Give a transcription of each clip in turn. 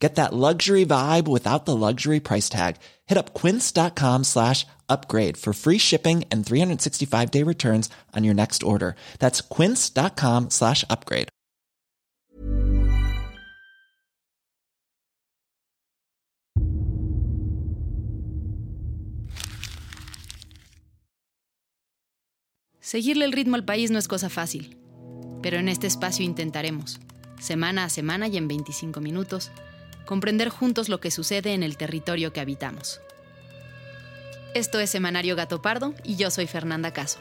Get that luxury vibe without the luxury price tag. Hit up quince.com slash upgrade for free shipping and 365 day returns on your next order. That's quince.com slash upgrade. Seguirle el ritmo al país no es cosa fácil, pero en este espacio intentaremos, semana a semana y en 25 minutos, comprender juntos lo que sucede en el territorio que habitamos. Esto es Semanario Gato Pardo y yo soy Fernanda Caso.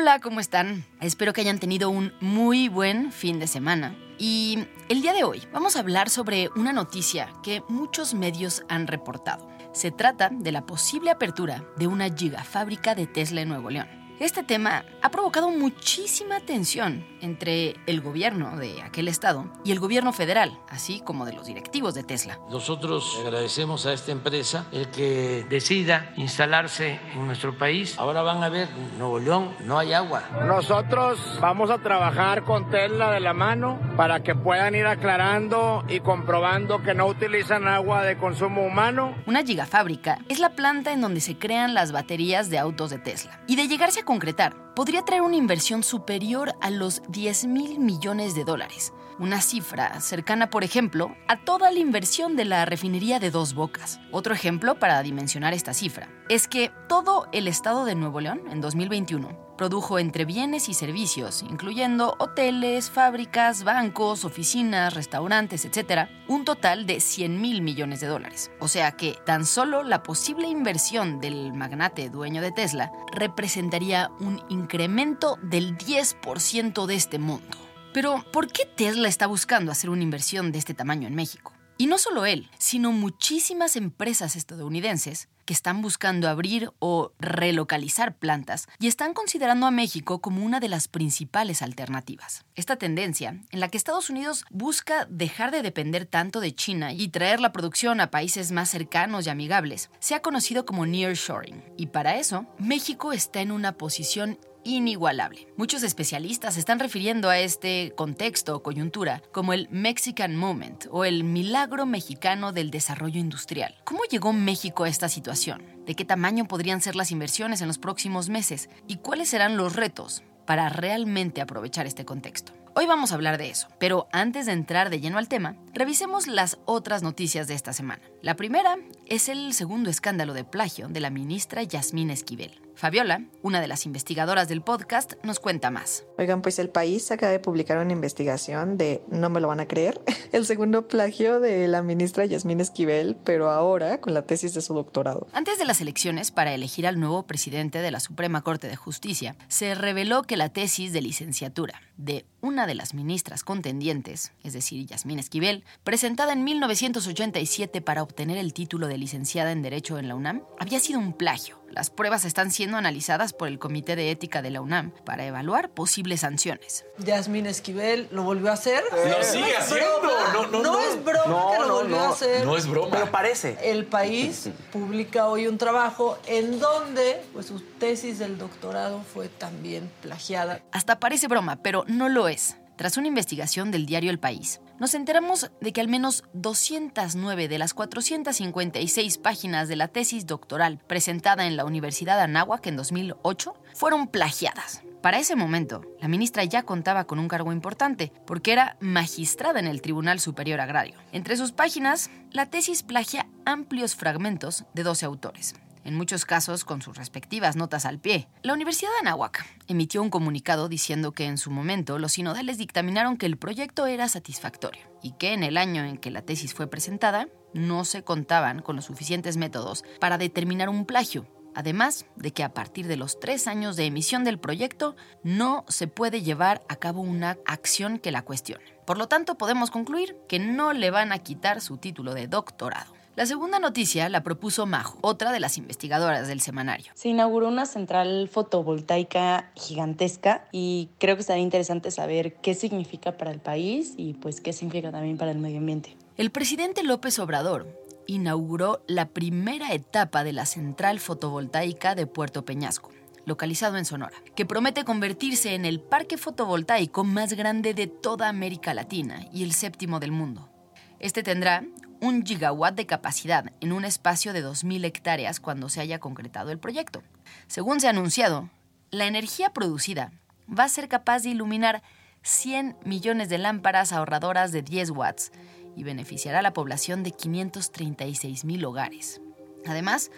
Hola, ¿cómo están? Espero que hayan tenido un muy buen fin de semana. Y el día de hoy vamos a hablar sobre una noticia que muchos medios han reportado. Se trata de la posible apertura de una gigafábrica de Tesla en Nuevo León. Este tema ha provocado muchísima tensión entre el gobierno de aquel estado y el gobierno federal, así como de los directivos de Tesla. Nosotros agradecemos a esta empresa el que decida instalarse en nuestro país. Ahora van a ver, Nuevo León no hay agua. Nosotros vamos a trabajar con Tesla de la mano para que puedan ir aclarando y comprobando que no utilizan agua de consumo humano. Una gigafábrica es la planta en donde se crean las baterías de autos de Tesla. Y de llegarse a concretar, podría traer una inversión superior a los 10 mil millones de dólares, una cifra cercana, por ejemplo, a toda la inversión de la refinería de Dos Bocas. Otro ejemplo para dimensionar esta cifra es que todo el estado de Nuevo León en 2021 produjo entre bienes y servicios, incluyendo hoteles, fábricas, bancos, oficinas, restaurantes, etc., un total de 100 mil millones de dólares. O sea que tan solo la posible inversión del magnate dueño de Tesla representaría un incremento del 10% de este mundo. Pero, ¿por qué Tesla está buscando hacer una inversión de este tamaño en México? Y no solo él, sino muchísimas empresas estadounidenses que están buscando abrir o relocalizar plantas y están considerando a México como una de las principales alternativas. Esta tendencia, en la que Estados Unidos busca dejar de depender tanto de China y traer la producción a países más cercanos y amigables, se ha conocido como nearshoring. Y para eso, México está en una posición inigualable. Muchos especialistas están refiriendo a este contexto o coyuntura como el Mexican Moment o el milagro mexicano del desarrollo industrial. ¿Cómo llegó México a esta situación? ¿De qué tamaño podrían ser las inversiones en los próximos meses? ¿Y cuáles serán los retos para realmente aprovechar este contexto? Hoy vamos a hablar de eso, pero antes de entrar de lleno al tema, revisemos las otras noticias de esta semana. La primera es el segundo escándalo de plagio de la ministra Yasmín Esquivel. Fabiola, una de las investigadoras del podcast, nos cuenta más. Oigan, pues el país acaba de publicar una investigación de, no me lo van a creer, el segundo plagio de la ministra Yasmín Esquivel, pero ahora con la tesis de su doctorado. Antes de las elecciones para elegir al nuevo presidente de la Suprema Corte de Justicia, se reveló que la tesis de licenciatura de una de las ministras contendientes, es decir, Yasmín Esquivel, presentada en 1987 para obtener el título de licenciada en Derecho en la UNAM, había sido un plagio. Las pruebas están siendo analizadas por el Comité de Ética de la UNAM para evaluar posibles sanciones. Yasmín Esquivel lo volvió a hacer. Lo sigue haciendo. No, no, no. es broma que lo volvió a hacer. No es broma. Pero parece. El país publica hoy un trabajo en donde pues, su tesis del doctorado fue también plagiada. Hasta parece broma, pero no lo es. Tras una investigación del diario El País, nos enteramos de que al menos 209 de las 456 páginas de la tesis doctoral presentada en la Universidad Anáhuac en 2008 fueron plagiadas. Para ese momento, la ministra ya contaba con un cargo importante, porque era magistrada en el Tribunal Superior Agrario. Entre sus páginas, la tesis plagia amplios fragmentos de 12 autores en muchos casos con sus respectivas notas al pie. La Universidad de Anáhuac emitió un comunicado diciendo que en su momento los sinodales dictaminaron que el proyecto era satisfactorio y que en el año en que la tesis fue presentada no se contaban con los suficientes métodos para determinar un plagio Además de que a partir de los tres años de emisión del proyecto no se puede llevar a cabo una acción que la cuestione. Por lo tanto, podemos concluir que no le van a quitar su título de doctorado. La segunda noticia la propuso Majo, otra de las investigadoras del semanario. Se inauguró una central fotovoltaica gigantesca y creo que estaría interesante saber qué significa para el país y pues qué significa también para el medio ambiente. El presidente López Obrador inauguró la primera etapa de la central fotovoltaica de Puerto Peñasco localizado en Sonora, que promete convertirse en el parque fotovoltaico más grande de toda América Latina y el séptimo del mundo. Este tendrá un gigawatt de capacidad en un espacio de 2.000 hectáreas cuando se haya concretado el proyecto. Según se ha anunciado, la energía producida va a ser capaz de iluminar 100 millones de lámparas ahorradoras de 10 watts y beneficiará a la población de 536 mil hogares. Además,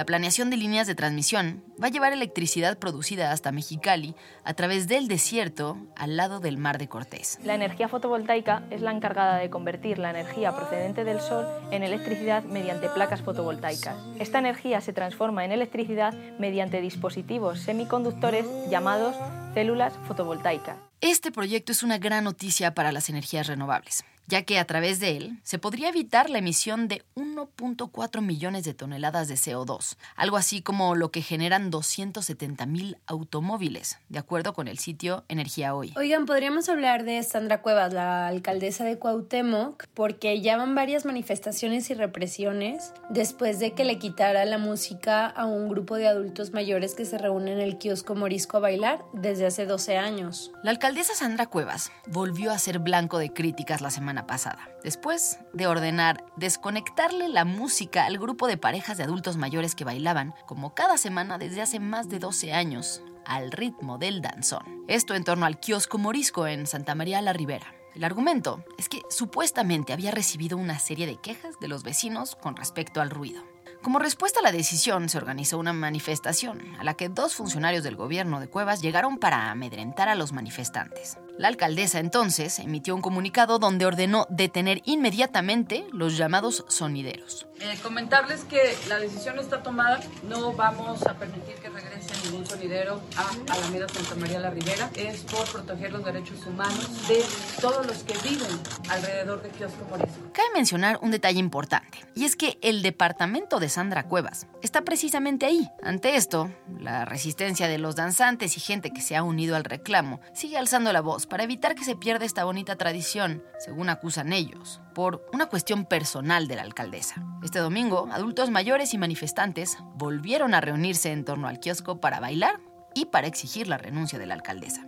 la planeación de líneas de transmisión va a llevar electricidad producida hasta Mexicali a través del desierto al lado del Mar de Cortés. La energía fotovoltaica es la encargada de convertir la energía procedente del sol en electricidad mediante placas fotovoltaicas. Esta energía se transforma en electricidad mediante dispositivos semiconductores llamados células fotovoltaicas. Este proyecto es una gran noticia para las energías renovables ya que a través de él se podría evitar la emisión de 1.4 millones de toneladas de CO2, algo así como lo que generan 270 mil automóviles, de acuerdo con el sitio Energía Hoy. Oigan, podríamos hablar de Sandra Cuevas, la alcaldesa de Cuauhtémoc, porque ya van varias manifestaciones y represiones después de que le quitara la música a un grupo de adultos mayores que se reúnen en el kiosco Morisco a bailar desde hace 12 años. La alcaldesa Sandra Cuevas volvió a ser blanco de críticas la semana pasada, después de ordenar desconectarle la música al grupo de parejas de adultos mayores que bailaban, como cada semana desde hace más de 12 años, al ritmo del danzón. Esto en torno al kiosco morisco en Santa María la Ribera. El argumento es que supuestamente había recibido una serie de quejas de los vecinos con respecto al ruido. Como respuesta a la decisión, se organizó una manifestación a la que dos funcionarios del gobierno de Cuevas llegaron para amedrentar a los manifestantes. La alcaldesa entonces emitió un comunicado donde ordenó detener inmediatamente los llamados sonideros. Eh, comentarles que la decisión está tomada, no vamos a permitir que regrese ningún sonidero a Alameda Santa María la Ribera, es por proteger los derechos humanos de todos los que viven alrededor de Kiosco Morisco. Cabe mencionar un detalle importante, y es que el departamento de Sandra Cuevas está precisamente ahí. Ante esto, la resistencia de los danzantes y gente que se ha unido al reclamo sigue alzando la voz para evitar que se pierda esta bonita tradición, según acusan ellos, por una cuestión personal de la alcaldesa. Este domingo, adultos mayores y manifestantes volvieron a reunirse en torno al kiosco para bailar y para exigir la renuncia de la alcaldesa.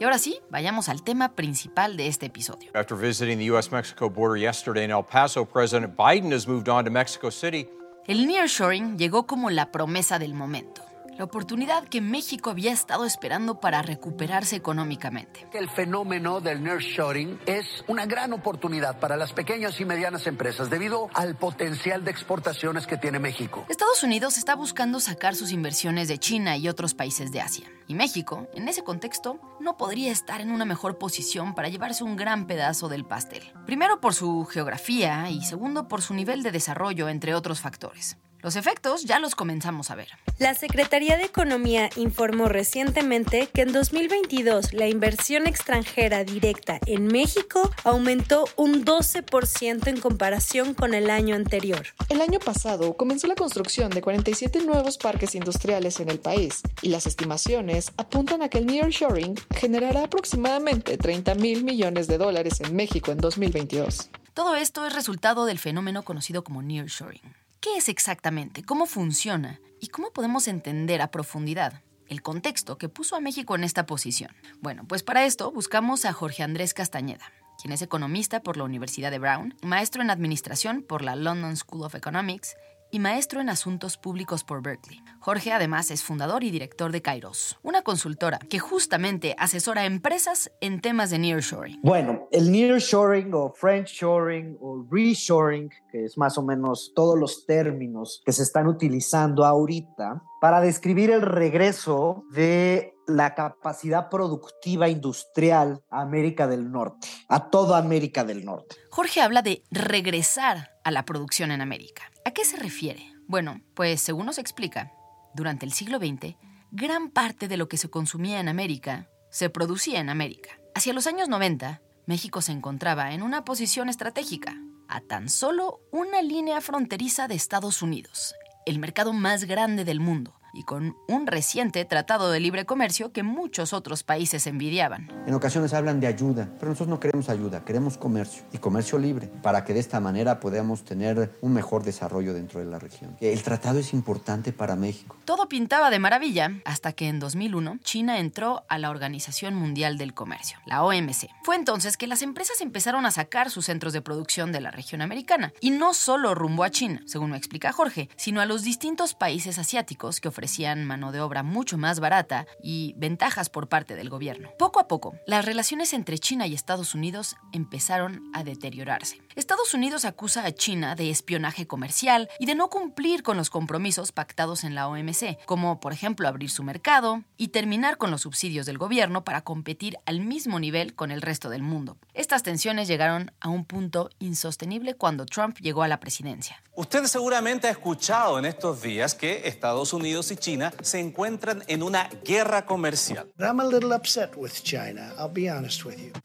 Y ahora sí, vayamos al tema principal de este episodio. After visiting the US-Mexico border yesterday in El Paso, President Biden has moved on to Mexico City. El nearshoring llegó como la promesa del momento la oportunidad que México había estado esperando para recuperarse económicamente. El fenómeno del nearshoring es una gran oportunidad para las pequeñas y medianas empresas debido al potencial de exportaciones que tiene México. Estados Unidos está buscando sacar sus inversiones de China y otros países de Asia. Y México, en ese contexto, no podría estar en una mejor posición para llevarse un gran pedazo del pastel. Primero por su geografía y segundo por su nivel de desarrollo, entre otros factores. Los efectos ya los comenzamos a ver. La Secretaría de Economía informó recientemente que en 2022 la inversión extranjera directa en México aumentó un 12% en comparación con el año anterior. El año pasado comenzó la construcción de 47 nuevos parques industriales en el país y las estimaciones apuntan a que el nearshoring generará aproximadamente 30 mil millones de dólares en México en 2022. Todo esto es resultado del fenómeno conocido como nearshoring ¿Qué es exactamente? ¿Cómo funciona? ¿Y cómo podemos entender a profundidad el contexto que puso a México en esta posición? Bueno, pues para esto buscamos a Jorge Andrés Castañeda, quien es economista por la Universidad de Brown, maestro en administración por la London School of Economics y maestro en asuntos públicos por Berkeley. Jorge además es fundador y director de Kairos, una consultora que justamente asesora a empresas en temas de nearshoring. Bueno, el nearshoring o friendshoring o reshoring, que es más o menos todos los términos que se están utilizando ahorita para describir el regreso de la capacidad productiva industrial a América del Norte, a toda América del Norte. Jorge habla de regresar a la producción en América. ¿A qué se refiere? Bueno, pues según nos explica, durante el siglo XX, gran parte de lo que se consumía en América se producía en América. Hacia los años 90, México se encontraba en una posición estratégica, a tan solo una línea fronteriza de Estados Unidos, el mercado más grande del mundo, y con un reciente tratado de libre comercio que muchos otros países envidiaban. En ocasiones hablan de ayuda, pero nosotros no queremos ayuda, queremos comercio y comercio libre, para que de esta manera podamos tener un mejor desarrollo dentro de la región. El tratado es importante para México. Todo pintaba de maravilla hasta que en 2001 China entró a la Organización Mundial del Comercio, la OMC. Fue entonces que las empresas empezaron a sacar sus centros de producción de la región americana, y no solo rumbo a China, según me explica Jorge, sino a los distintos países asiáticos que ofrecen mano de obra mucho más barata y ventajas por parte del gobierno. Poco a poco, las relaciones entre China y Estados Unidos empezaron a deteriorarse. Estados Unidos acusa a China de espionaje comercial y de no cumplir con los compromisos pactados en la OMC, como por ejemplo abrir su mercado y terminar con los subsidios del gobierno para competir al mismo nivel con el resto del mundo. Estas tensiones llegaron a un punto insostenible cuando Trump llegó a la presidencia. Usted seguramente ha escuchado en estos días que Estados Unidos y China se encuentran en una guerra comercial.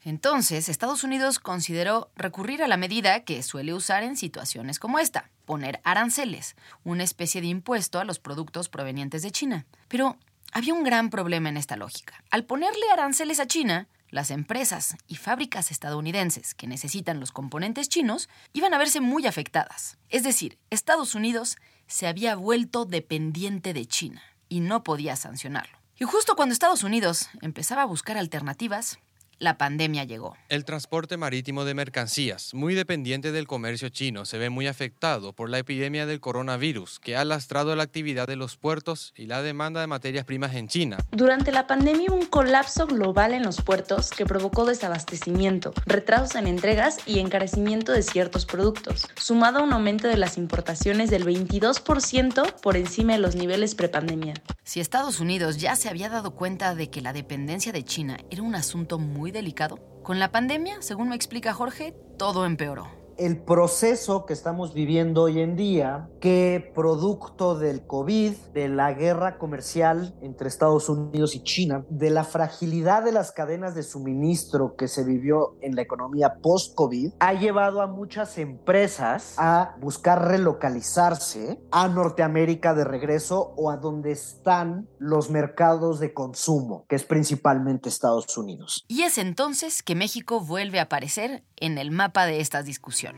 Entonces, Estados Unidos consideró recurrir a la medida que suele usar en situaciones como esta, poner aranceles, una especie de impuesto a los productos provenientes de China. Pero había un gran problema en esta lógica. Al ponerle aranceles a China, las empresas y fábricas estadounidenses que necesitan los componentes chinos iban a verse muy afectadas. Es decir, Estados Unidos se había vuelto dependiente de China y no podía sancionarlo. Y justo cuando Estados Unidos empezaba a buscar alternativas, la pandemia llegó. El transporte marítimo de mercancías, muy dependiente del comercio chino, se ve muy afectado por la epidemia del coronavirus, que ha lastrado la actividad de los puertos y la demanda de materias primas en China. Durante la pandemia hubo un colapso global en los puertos que provocó desabastecimiento, retrasos en entregas y encarecimiento de ciertos productos, sumado a un aumento de las importaciones del 22% por encima de los niveles prepandemia. Si Estados Unidos ya se había dado cuenta de que la dependencia de China era un asunto muy delicado, con la pandemia, según me explica Jorge, todo empeoró el proceso que estamos viviendo hoy en día, que producto del COVID, de la guerra comercial entre Estados Unidos y China, de la fragilidad de las cadenas de suministro que se vivió en la economía post-COVID, ha llevado a muchas empresas a buscar relocalizarse a Norteamérica de regreso o a donde están los mercados de consumo, que es principalmente Estados Unidos. Y es entonces que México vuelve a aparecer en el mapa de estas discusiones.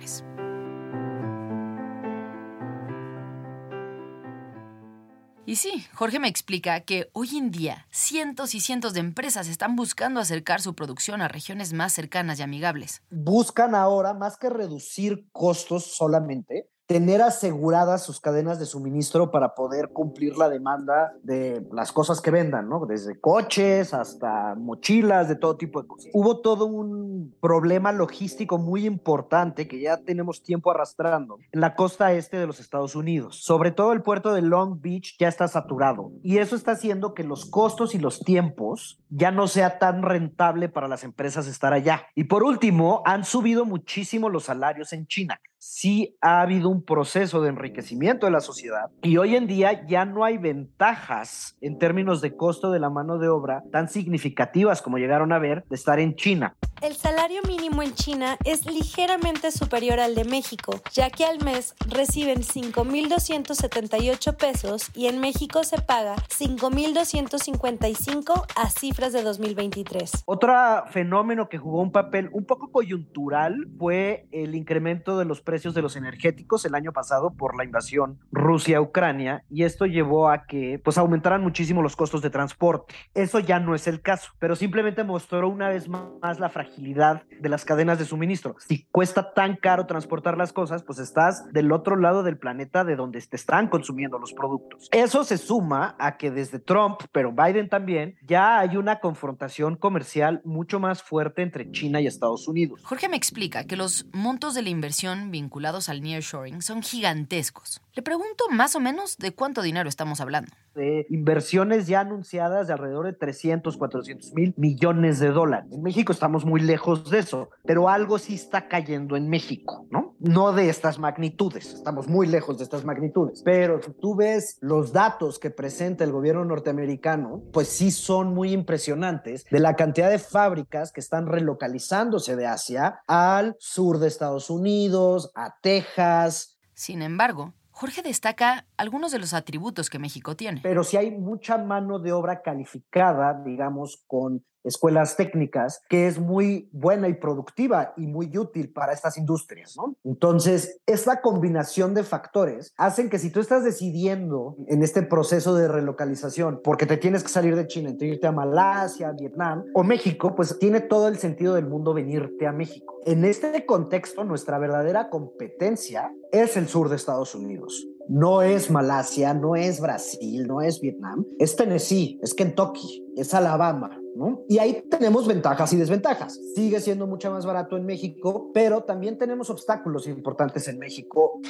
Y sí, Jorge me explica que hoy en día cientos y cientos de empresas están buscando acercar su producción a regiones más cercanas y amigables. Buscan ahora, más que reducir costos solamente, tener aseguradas sus cadenas de suministro para poder cumplir la demanda de las cosas que vendan, ¿no? Desde coches hasta mochilas, de todo tipo de cosas. Hubo todo un problema logístico muy importante que ya tenemos tiempo arrastrando en la costa este de los Estados Unidos. Sobre todo el puerto de Long Beach ya está saturado y eso está haciendo que los costos y los tiempos ya no sea tan rentable para las empresas estar allá. Y por último, han subido muchísimo los salarios en China sí ha habido un proceso de enriquecimiento de la sociedad y hoy en día ya no hay ventajas en términos de costo de la mano de obra tan significativas como llegaron a ver de estar en China. El salario mínimo en China es ligeramente superior al de México, ya que al mes reciben 5.278 pesos y en México se paga 5.255 a cifras de 2023. Otro fenómeno que jugó un papel un poco coyuntural fue el incremento de los precios de los energéticos el año pasado por la invasión Rusia-Ucrania y esto llevó a que pues aumentaran muchísimo los costos de transporte. Eso ya no es el caso, pero simplemente mostró una vez más la fragilidad de las cadenas de suministro. Si cuesta tan caro transportar las cosas, pues estás del otro lado del planeta de donde te están consumiendo los productos. Eso se suma a que desde Trump, pero Biden también, ya hay una confrontación comercial mucho más fuerte entre China y Estados Unidos. Jorge me explica que los montos de la inversión vinculados al nearshoring son gigantescos. Le pregunto más o menos de cuánto dinero estamos hablando. De inversiones ya anunciadas de alrededor de 300, 400 mil millones de dólares. En México estamos muy lejos de eso, pero algo sí está cayendo en México, ¿no? No de estas magnitudes, estamos muy lejos de estas magnitudes, pero si tú ves los datos que presenta el gobierno norteamericano, pues sí son muy impresionantes de la cantidad de fábricas que están relocalizándose de Asia al sur de Estados Unidos, a Texas. Sin embargo, Jorge destaca algunos de los atributos que México tiene. Pero si hay mucha mano de obra calificada, digamos, con escuelas técnicas, que es muy buena y productiva y muy útil para estas industrias, ¿no? Entonces, esta combinación de factores hacen que si tú estás decidiendo en este proceso de relocalización, porque te tienes que salir de China, te irte a Malasia, Vietnam o México, pues tiene todo el sentido del mundo venirte a México. En este contexto, nuestra verdadera competencia es el sur de Estados Unidos. No es Malasia, no es Brasil, no es Vietnam, es Tennessee, es Kentucky, es Alabama, ¿no? Y ahí tenemos ventajas y desventajas. Sigue siendo mucho más barato en México, pero también tenemos obstáculos importantes en México.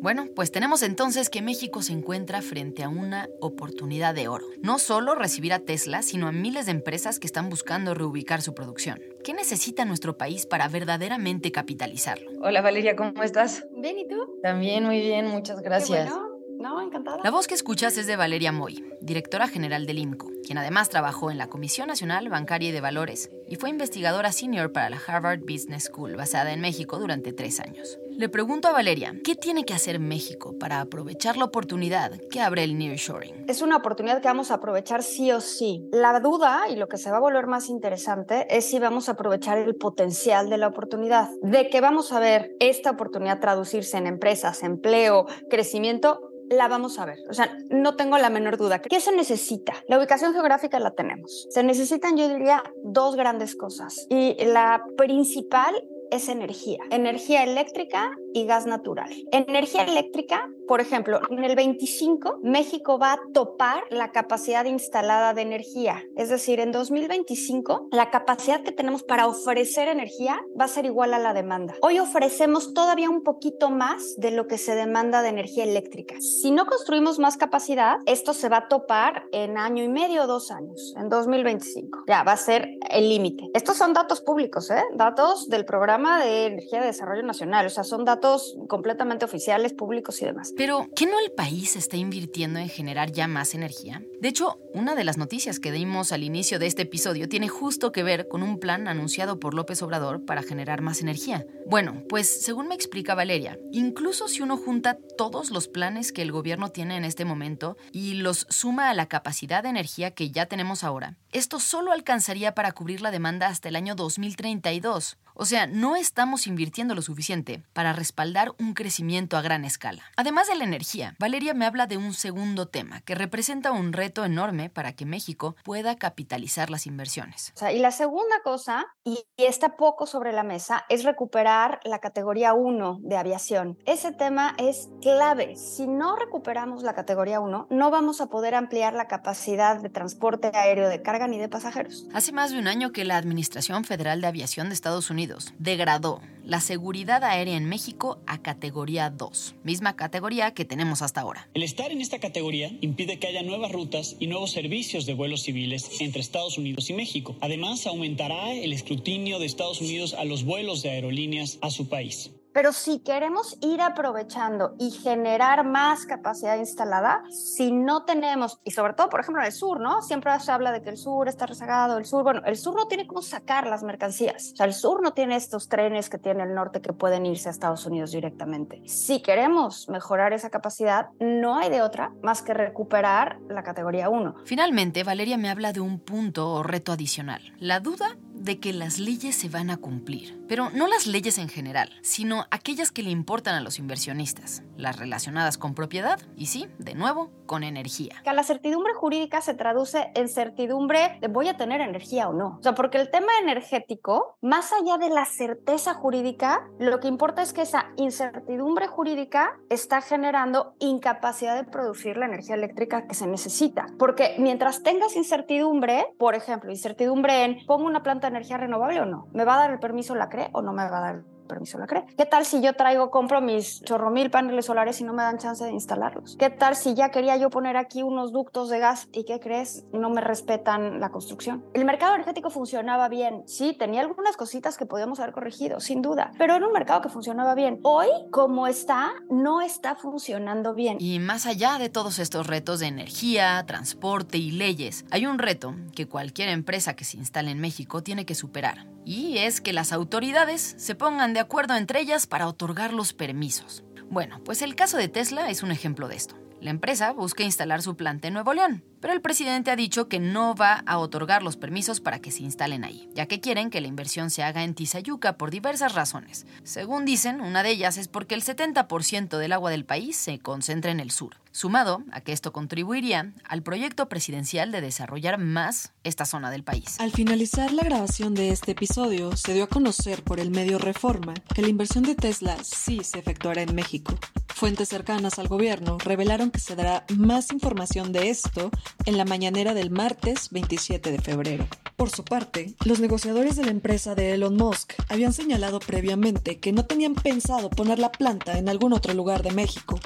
Bueno, pues tenemos entonces que México se encuentra frente a una oportunidad de oro. No solo recibir a Tesla, sino a miles de empresas que están buscando reubicar su producción. ¿Qué necesita nuestro país para verdaderamente capitalizarlo? Hola Valeria, ¿cómo estás? Bien, ¿y tú? También muy bien, muchas gracias. No, encantada. La voz que escuchas es de Valeria Moy, directora general del IMCO, quien además trabajó en la Comisión Nacional Bancaria y de Valores y fue investigadora senior para la Harvard Business School, basada en México durante tres años. Le pregunto a Valeria, ¿qué tiene que hacer México para aprovechar la oportunidad que abre el nearshoring? Es una oportunidad que vamos a aprovechar sí o sí. La duda y lo que se va a volver más interesante es si vamos a aprovechar el potencial de la oportunidad. De que vamos a ver esta oportunidad traducirse en empresas, empleo, crecimiento, la vamos a ver. O sea, no tengo la menor duda. ¿Qué se necesita? La ubicación geográfica la tenemos. Se necesitan, yo diría, dos grandes cosas. Y la principal es energía. Energía eléctrica y gas natural. Energía eléctrica, por ejemplo, en el 25 México va a topar la capacidad instalada de energía. Es decir, en 2025 la capacidad que tenemos para ofrecer energía va a ser igual a la demanda. Hoy ofrecemos todavía un poquito más de lo que se demanda de energía eléctrica. Si no construimos más capacidad, esto se va a topar en año y medio dos años, en 2025. Ya va a ser el límite. Estos son datos públicos, ¿eh? datos del programa de energía de desarrollo nacional, o sea, son datos completamente oficiales, públicos y demás. Pero, ¿qué no el país está invirtiendo en generar ya más energía? De hecho, una de las noticias que dimos al inicio de este episodio tiene justo que ver con un plan anunciado por López Obrador para generar más energía. Bueno, pues según me explica Valeria, incluso si uno junta todos los planes que el gobierno tiene en este momento y los suma a la capacidad de energía que ya tenemos ahora, esto solo alcanzaría para cubrir la demanda hasta el año 2032. O sea, no estamos invirtiendo lo suficiente para respaldar un crecimiento a gran escala. Además de la energía, Valeria me habla de un segundo tema que representa un reto enorme para que México pueda capitalizar las inversiones. O sea, y la segunda cosa, y está poco sobre la mesa, es recuperar la categoría 1 de aviación. Ese tema es clave. Si no recuperamos la categoría 1, no vamos a poder ampliar la capacidad de transporte aéreo de carga ni de pasajeros. Hace más de un año que la Administración Federal de Aviación de Estados Unidos degradó la seguridad aérea en México a categoría 2, misma categoría que tenemos hasta ahora. El estar en esta categoría impide que haya nuevas rutas y nuevos servicios de vuelos civiles entre Estados Unidos y México. Además, aumentará el escrutinio de Estados Unidos a los vuelos de aerolíneas a su país. Pero si queremos ir aprovechando y generar más capacidad instalada, si no tenemos, y sobre todo, por ejemplo, en el sur, ¿no? Siempre se habla de que el sur está rezagado, el sur, bueno, el sur no tiene cómo sacar las mercancías. O sea, el sur no tiene estos trenes que tiene el norte que pueden irse a Estados Unidos directamente. Si queremos mejorar esa capacidad, no hay de otra más que recuperar la categoría 1. Finalmente, Valeria me habla de un punto o reto adicional. La duda de que las leyes se van a cumplir. Pero no las leyes en general, sino aquellas que le importan a los inversionistas, las relacionadas con propiedad y sí, de nuevo, con energía. Que la certidumbre jurídica se traduce en certidumbre de voy a tener energía o no. O sea, porque el tema energético, más allá de la certeza jurídica, lo que importa es que esa incertidumbre jurídica está generando incapacidad de producir la energía eléctrica que se necesita. Porque mientras tengas incertidumbre, por ejemplo, incertidumbre en pongo una planta energía renovable o no, me va a dar el permiso la CRE o no me va a dar permiso la CRE. ¿Qué tal si yo traigo, compro mis chorro mil paneles solares y no me dan chance de instalarlos? ¿Qué tal si ya quería yo poner aquí unos ductos de gas y qué crees? No me respetan la construcción. El mercado energético funcionaba bien, sí, tenía algunas cositas que podíamos haber corregido, sin duda, pero era un mercado que funcionaba bien. Hoy, como está, no está funcionando bien. Y más allá de todos estos retos de energía, transporte y leyes, hay un reto que cualquier empresa que se instale en México tiene que superar. Y es que las autoridades se pongan de acuerdo entre ellas para otorgar los permisos. Bueno, pues el caso de Tesla es un ejemplo de esto. La empresa busca instalar su planta en Nuevo León, pero el presidente ha dicho que no va a otorgar los permisos para que se instalen ahí, ya que quieren que la inversión se haga en Tizayuca por diversas razones. Según dicen, una de ellas es porque el 70% del agua del país se concentra en el sur, sumado a que esto contribuiría al proyecto presidencial de desarrollar más esta zona del país. Al finalizar la grabación de este episodio, se dio a conocer por el medio Reforma que la inversión de Tesla sí se efectuará en México. Fuentes cercanas al gobierno revelaron que se dará más información de esto en la mañanera del martes 27 de febrero. Por su parte, los negociadores de la empresa de Elon Musk habían señalado previamente que no tenían pensado poner la planta en algún otro lugar de México.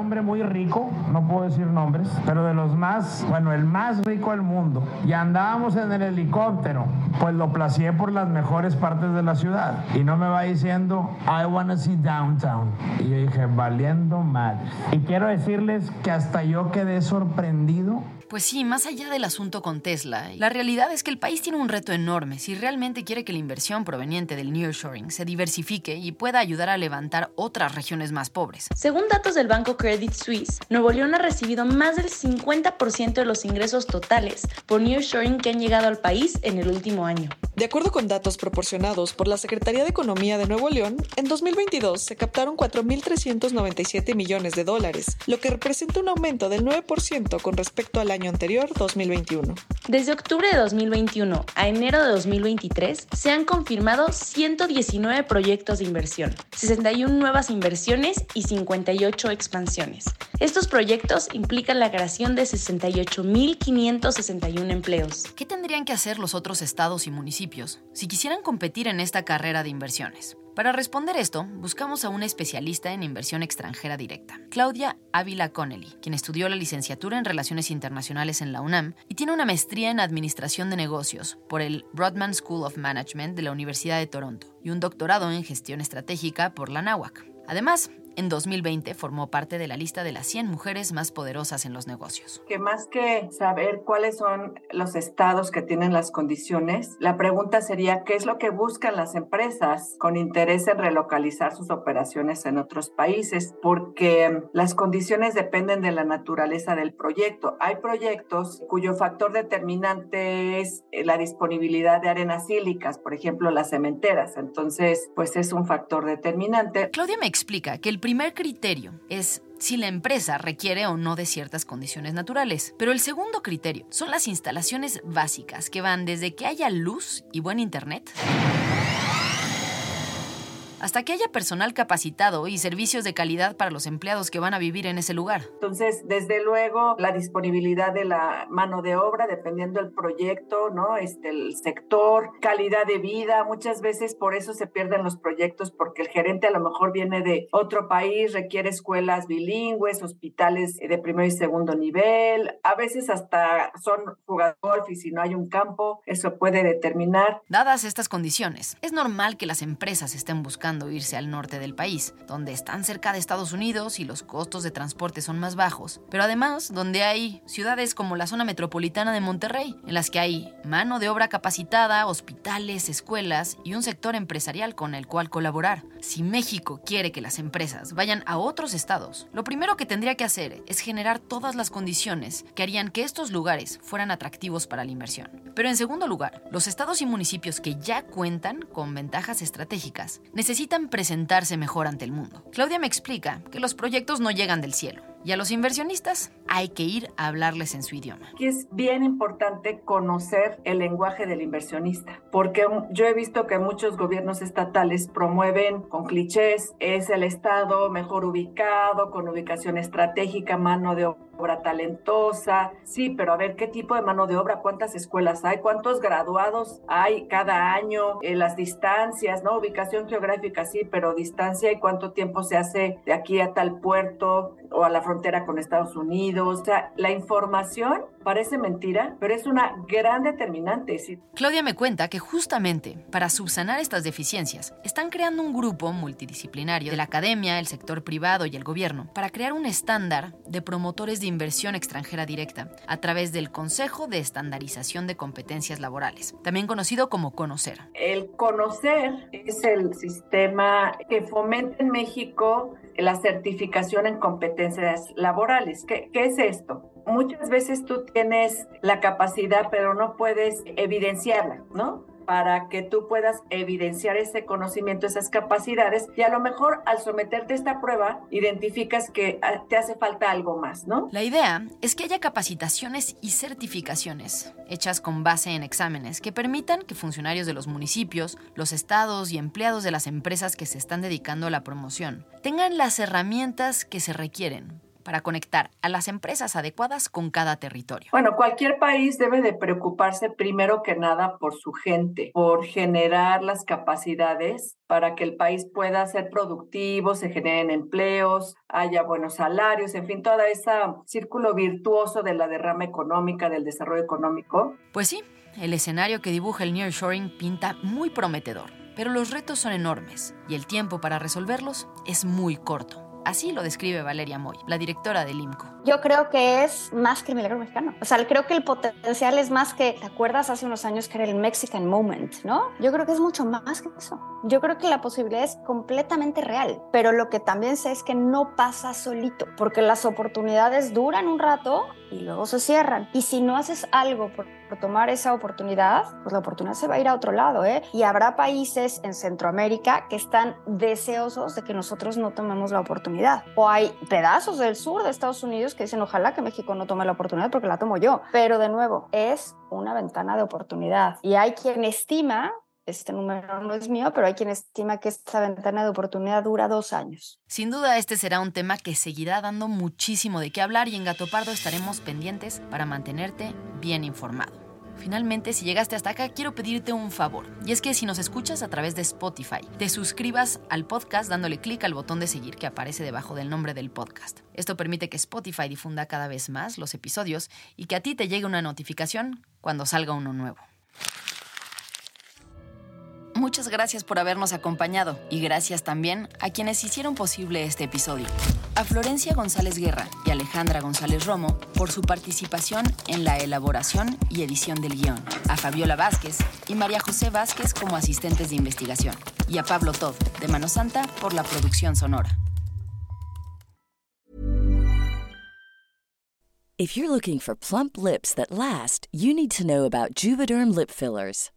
Hombre muy rico, no puedo decir nombres, pero de los más, bueno, el más rico del mundo. Y andábamos en el helicóptero, pues lo placié por las mejores partes de la ciudad. Y no me va diciendo, I wanna see downtown. Y yo dije, valiendo madre. Y quiero decirles que hasta yo quedé sorprendido pues sí, más allá del asunto con Tesla, la realidad es que el país tiene un reto enorme si realmente quiere que la inversión proveniente del nearshoring se diversifique y pueda ayudar a levantar otras regiones más pobres. Según datos del banco Credit Suisse, Nuevo León ha recibido más del 50% de los ingresos totales por nearshoring que han llegado al país en el último año. De acuerdo con datos proporcionados por la Secretaría de Economía de Nuevo León, en 2022 se captaron 4.397 millones de dólares, lo que representa un aumento del 9% con respecto al año anterior, 2021. Desde octubre de 2021 a enero de 2023 se han confirmado 119 proyectos de inversión, 61 nuevas inversiones y 58 expansiones. Estos proyectos implican la creación de 68.561 empleos. ¿Qué tendrían que hacer los otros estados y municipios si quisieran competir en esta carrera de inversiones? Para responder esto, buscamos a una especialista en inversión extranjera directa, Claudia Ávila Connelly, quien estudió la licenciatura en Relaciones Internacionales en la UNAM y tiene una maestría en Administración de Negocios por el Broadman School of Management de la Universidad de Toronto y un doctorado en Gestión Estratégica por la NAWAC. Además, en 2020 formó parte de la lista de las 100 mujeres más poderosas en los negocios. Que más que saber cuáles son los estados que tienen las condiciones, la pregunta sería qué es lo que buscan las empresas con interés en relocalizar sus operaciones en otros países, porque las condiciones dependen de la naturaleza del proyecto. Hay proyectos cuyo factor determinante es la disponibilidad de arenas sílicas, por ejemplo, las cementeras. Entonces, pues es un factor determinante. Claudia me explica que el primer criterio es si la empresa requiere o no de ciertas condiciones naturales. Pero el segundo criterio son las instalaciones básicas que van desde que haya luz y buen internet hasta que haya personal capacitado y servicios de calidad para los empleados que van a vivir en ese lugar. Entonces, desde luego, la disponibilidad de la mano de obra, dependiendo del proyecto, ¿no? Este, el sector, calidad de vida, muchas veces por eso se pierden los proyectos, porque el gerente a lo mejor viene de otro país, requiere escuelas bilingües, hospitales de primer y segundo nivel, a veces hasta son jugadores y si no hay un campo, eso puede determinar. Dadas estas condiciones, es normal que las empresas estén buscando irse al norte del país, donde están cerca de Estados Unidos y los costos de transporte son más bajos, pero además donde hay ciudades como la zona metropolitana de Monterrey, en las que hay mano de obra capacitada, hospitales, escuelas y un sector empresarial con el cual colaborar. Si México quiere que las empresas vayan a otros estados, lo primero que tendría que hacer es generar todas las condiciones que harían que estos lugares fueran atractivos para la inversión. Pero en segundo lugar, los estados y municipios que ya cuentan con ventajas estratégicas necesitan necesitan presentarse mejor ante el mundo. Claudia me explica que los proyectos no llegan del cielo. Y a los inversionistas hay que ir a hablarles en su idioma. es bien importante conocer el lenguaje del inversionista, porque yo he visto que muchos gobiernos estatales promueven con clichés, es el Estado mejor ubicado, con ubicación estratégica, mano de obra talentosa. Sí, pero a ver, ¿qué tipo de mano de obra? ¿Cuántas escuelas hay? ¿Cuántos graduados hay cada año? Eh, las distancias, ¿no? Ubicación geográfica, sí, pero distancia y cuánto tiempo se hace de aquí a tal puerto o a la frontera con Estados Unidos. O sea, la información parece mentira, pero es una gran determinante. Claudia me cuenta que justamente para subsanar estas deficiencias, están creando un grupo multidisciplinario de la academia, el sector privado y el gobierno para crear un estándar de promotores de inversión extranjera directa a través del Consejo de Estandarización de Competencias Laborales, también conocido como Conocer. El Conocer es el sistema que fomenta en México la certificación en competencias laborales. ¿Qué, qué es esto? Muchas veces tú tienes la capacidad, pero no puedes evidenciarla, ¿no? para que tú puedas evidenciar ese conocimiento, esas capacidades y a lo mejor al someterte a esta prueba identificas que ah, te hace falta algo más, ¿no? La idea es que haya capacitaciones y certificaciones hechas con base en exámenes que permitan que funcionarios de los municipios, los estados y empleados de las empresas que se están dedicando a la promoción tengan las herramientas que se requieren para conectar a las empresas adecuadas con cada territorio? Bueno, cualquier país debe de preocuparse primero que nada por su gente, por generar las capacidades para que el país pueda ser productivo, se generen empleos, haya buenos salarios, en fin, todo ese círculo virtuoso de la derrama económica, del desarrollo económico. Pues sí, el escenario que dibuja el nearshoring pinta muy prometedor, pero los retos son enormes y el tiempo para resolverlos es muy corto. Así lo describe Valeria Moy, la directora del IMCO. Yo creo que es más que el milagro mexicano. O sea, creo que el potencial es más que, ¿te acuerdas hace unos años que era el Mexican Moment, no? Yo creo que es mucho más que eso. Yo creo que la posibilidad es completamente real, pero lo que también sé es que no pasa solito, porque las oportunidades duran un rato y luego se cierran. Y si no haces algo por, tomar esa oportunidad, pues la oportunidad se va a ir a otro lado, ¿eh? Y habrá países en Centroamérica que están deseosos de que nosotros no tomemos la oportunidad. O hay pedazos del sur de Estados Unidos que dicen, ojalá que México no tome la oportunidad porque la tomo yo. Pero de nuevo, es una ventana de oportunidad. Y hay quien estima este número no es mío, pero hay quien estima que esta ventana de oportunidad dura dos años. Sin duda, este será un tema que seguirá dando muchísimo de qué hablar y en Gato Pardo estaremos pendientes para mantenerte bien informado. Finalmente, si llegaste hasta acá, quiero pedirte un favor. Y es que si nos escuchas a través de Spotify, te suscribas al podcast dándole clic al botón de seguir que aparece debajo del nombre del podcast. Esto permite que Spotify difunda cada vez más los episodios y que a ti te llegue una notificación cuando salga uno nuevo. Muchas gracias por habernos acompañado y gracias también a quienes hicieron posible este episodio. A Florencia González Guerra y Alejandra González Romo por su participación en la elaboración y edición del guion. A Fabiola Vázquez y María José Vázquez como asistentes de investigación. Y a Pablo Todd de Mano Santa por la producción sonora. If you're looking for plump lips that last, you need to know about Juvederm lip fillers.